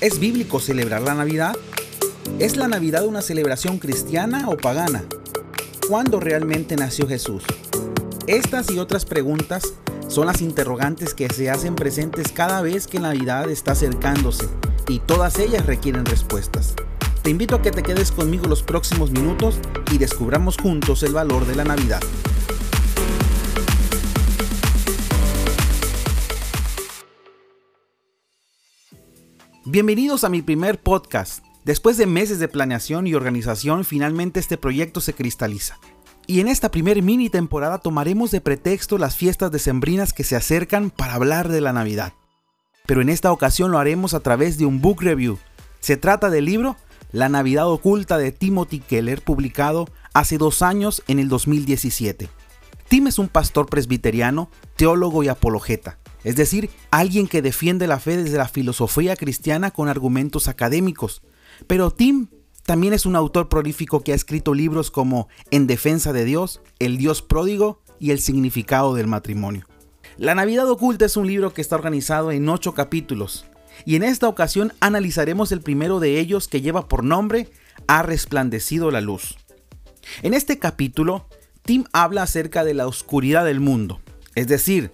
¿Es bíblico celebrar la Navidad? ¿Es la Navidad una celebración cristiana o pagana? ¿Cuándo realmente nació Jesús? Estas y otras preguntas son las interrogantes que se hacen presentes cada vez que Navidad está acercándose y todas ellas requieren respuestas. Te invito a que te quedes conmigo los próximos minutos y descubramos juntos el valor de la Navidad. Bienvenidos a mi primer podcast. Después de meses de planeación y organización, finalmente este proyecto se cristaliza. Y en esta primer mini temporada tomaremos de pretexto las fiestas decembrinas que se acercan para hablar de la Navidad. Pero en esta ocasión lo haremos a través de un book review. Se trata del libro La Navidad Oculta de Timothy Keller, publicado hace dos años en el 2017. Tim es un pastor presbiteriano, teólogo y apologeta es decir, alguien que defiende la fe desde la filosofía cristiana con argumentos académicos. Pero Tim también es un autor prolífico que ha escrito libros como En defensa de Dios, El Dios pródigo y El significado del matrimonio. La Navidad oculta es un libro que está organizado en ocho capítulos, y en esta ocasión analizaremos el primero de ellos que lleva por nombre Ha resplandecido la luz. En este capítulo, Tim habla acerca de la oscuridad del mundo, es decir,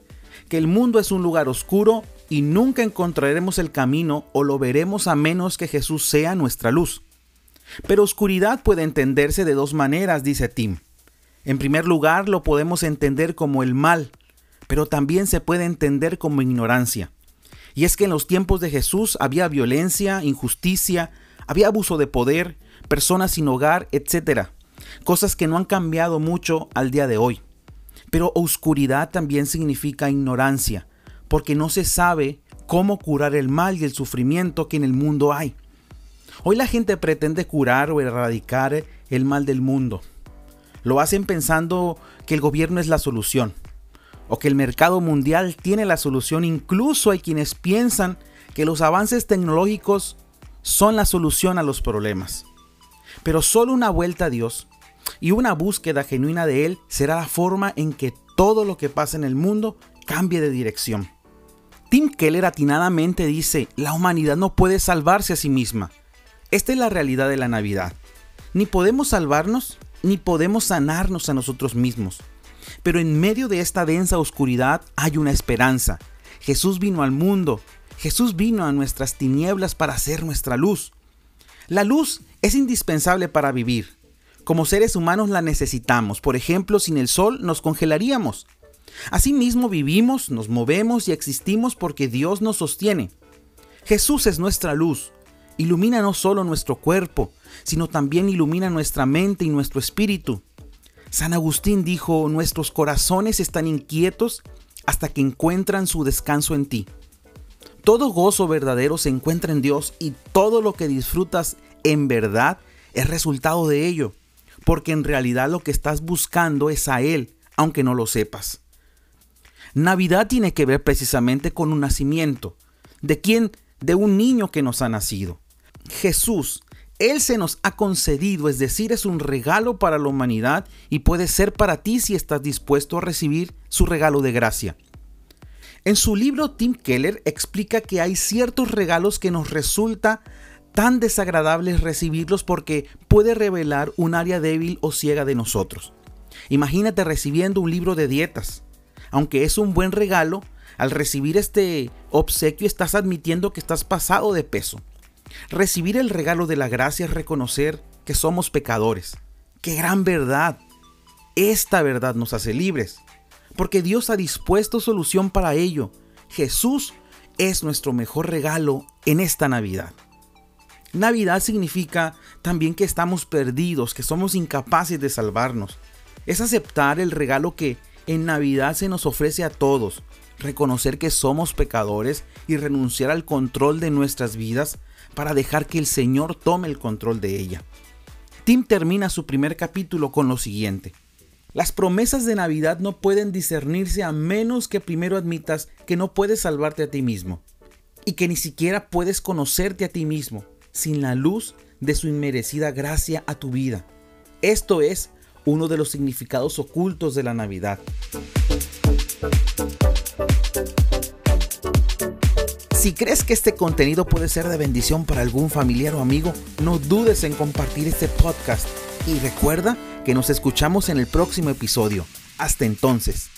que el mundo es un lugar oscuro y nunca encontraremos el camino o lo veremos a menos que Jesús sea nuestra luz. Pero oscuridad puede entenderse de dos maneras, dice Tim. En primer lugar, lo podemos entender como el mal, pero también se puede entender como ignorancia. Y es que en los tiempos de Jesús había violencia, injusticia, había abuso de poder, personas sin hogar, etc. Cosas que no han cambiado mucho al día de hoy. Pero oscuridad también significa ignorancia, porque no se sabe cómo curar el mal y el sufrimiento que en el mundo hay. Hoy la gente pretende curar o erradicar el mal del mundo. Lo hacen pensando que el gobierno es la solución o que el mercado mundial tiene la solución. Incluso hay quienes piensan que los avances tecnológicos son la solución a los problemas. Pero solo una vuelta a Dios y una búsqueda genuina de Él será la forma en que todo lo que pasa en el mundo cambie de dirección. Tim Keller atinadamente dice, la humanidad no puede salvarse a sí misma. Esta es la realidad de la Navidad. Ni podemos salvarnos, ni podemos sanarnos a nosotros mismos. Pero en medio de esta densa oscuridad hay una esperanza. Jesús vino al mundo, Jesús vino a nuestras tinieblas para ser nuestra luz. La luz es indispensable para vivir, como seres humanos la necesitamos. Por ejemplo, sin el sol nos congelaríamos. Asimismo vivimos, nos movemos y existimos porque Dios nos sostiene. Jesús es nuestra luz. Ilumina no solo nuestro cuerpo, sino también ilumina nuestra mente y nuestro espíritu. San Agustín dijo, nuestros corazones están inquietos hasta que encuentran su descanso en ti. Todo gozo verdadero se encuentra en Dios y todo lo que disfrutas en verdad es resultado de ello porque en realidad lo que estás buscando es a Él, aunque no lo sepas. Navidad tiene que ver precisamente con un nacimiento. ¿De quién? De un niño que nos ha nacido. Jesús, Él se nos ha concedido, es decir, es un regalo para la humanidad y puede ser para ti si estás dispuesto a recibir su regalo de gracia. En su libro, Tim Keller explica que hay ciertos regalos que nos resulta tan desagradable es recibirlos porque puede revelar un área débil o ciega de nosotros. Imagínate recibiendo un libro de dietas. Aunque es un buen regalo, al recibir este obsequio estás admitiendo que estás pasado de peso. Recibir el regalo de la gracia es reconocer que somos pecadores. ¡Qué gran verdad! Esta verdad nos hace libres, porque Dios ha dispuesto solución para ello. Jesús es nuestro mejor regalo en esta Navidad. Navidad significa también que estamos perdidos, que somos incapaces de salvarnos. Es aceptar el regalo que en Navidad se nos ofrece a todos, reconocer que somos pecadores y renunciar al control de nuestras vidas para dejar que el Señor tome el control de ella. Tim termina su primer capítulo con lo siguiente. Las promesas de Navidad no pueden discernirse a menos que primero admitas que no puedes salvarte a ti mismo y que ni siquiera puedes conocerte a ti mismo sin la luz de su inmerecida gracia a tu vida. Esto es uno de los significados ocultos de la Navidad. Si crees que este contenido puede ser de bendición para algún familiar o amigo, no dudes en compartir este podcast y recuerda que nos escuchamos en el próximo episodio. Hasta entonces.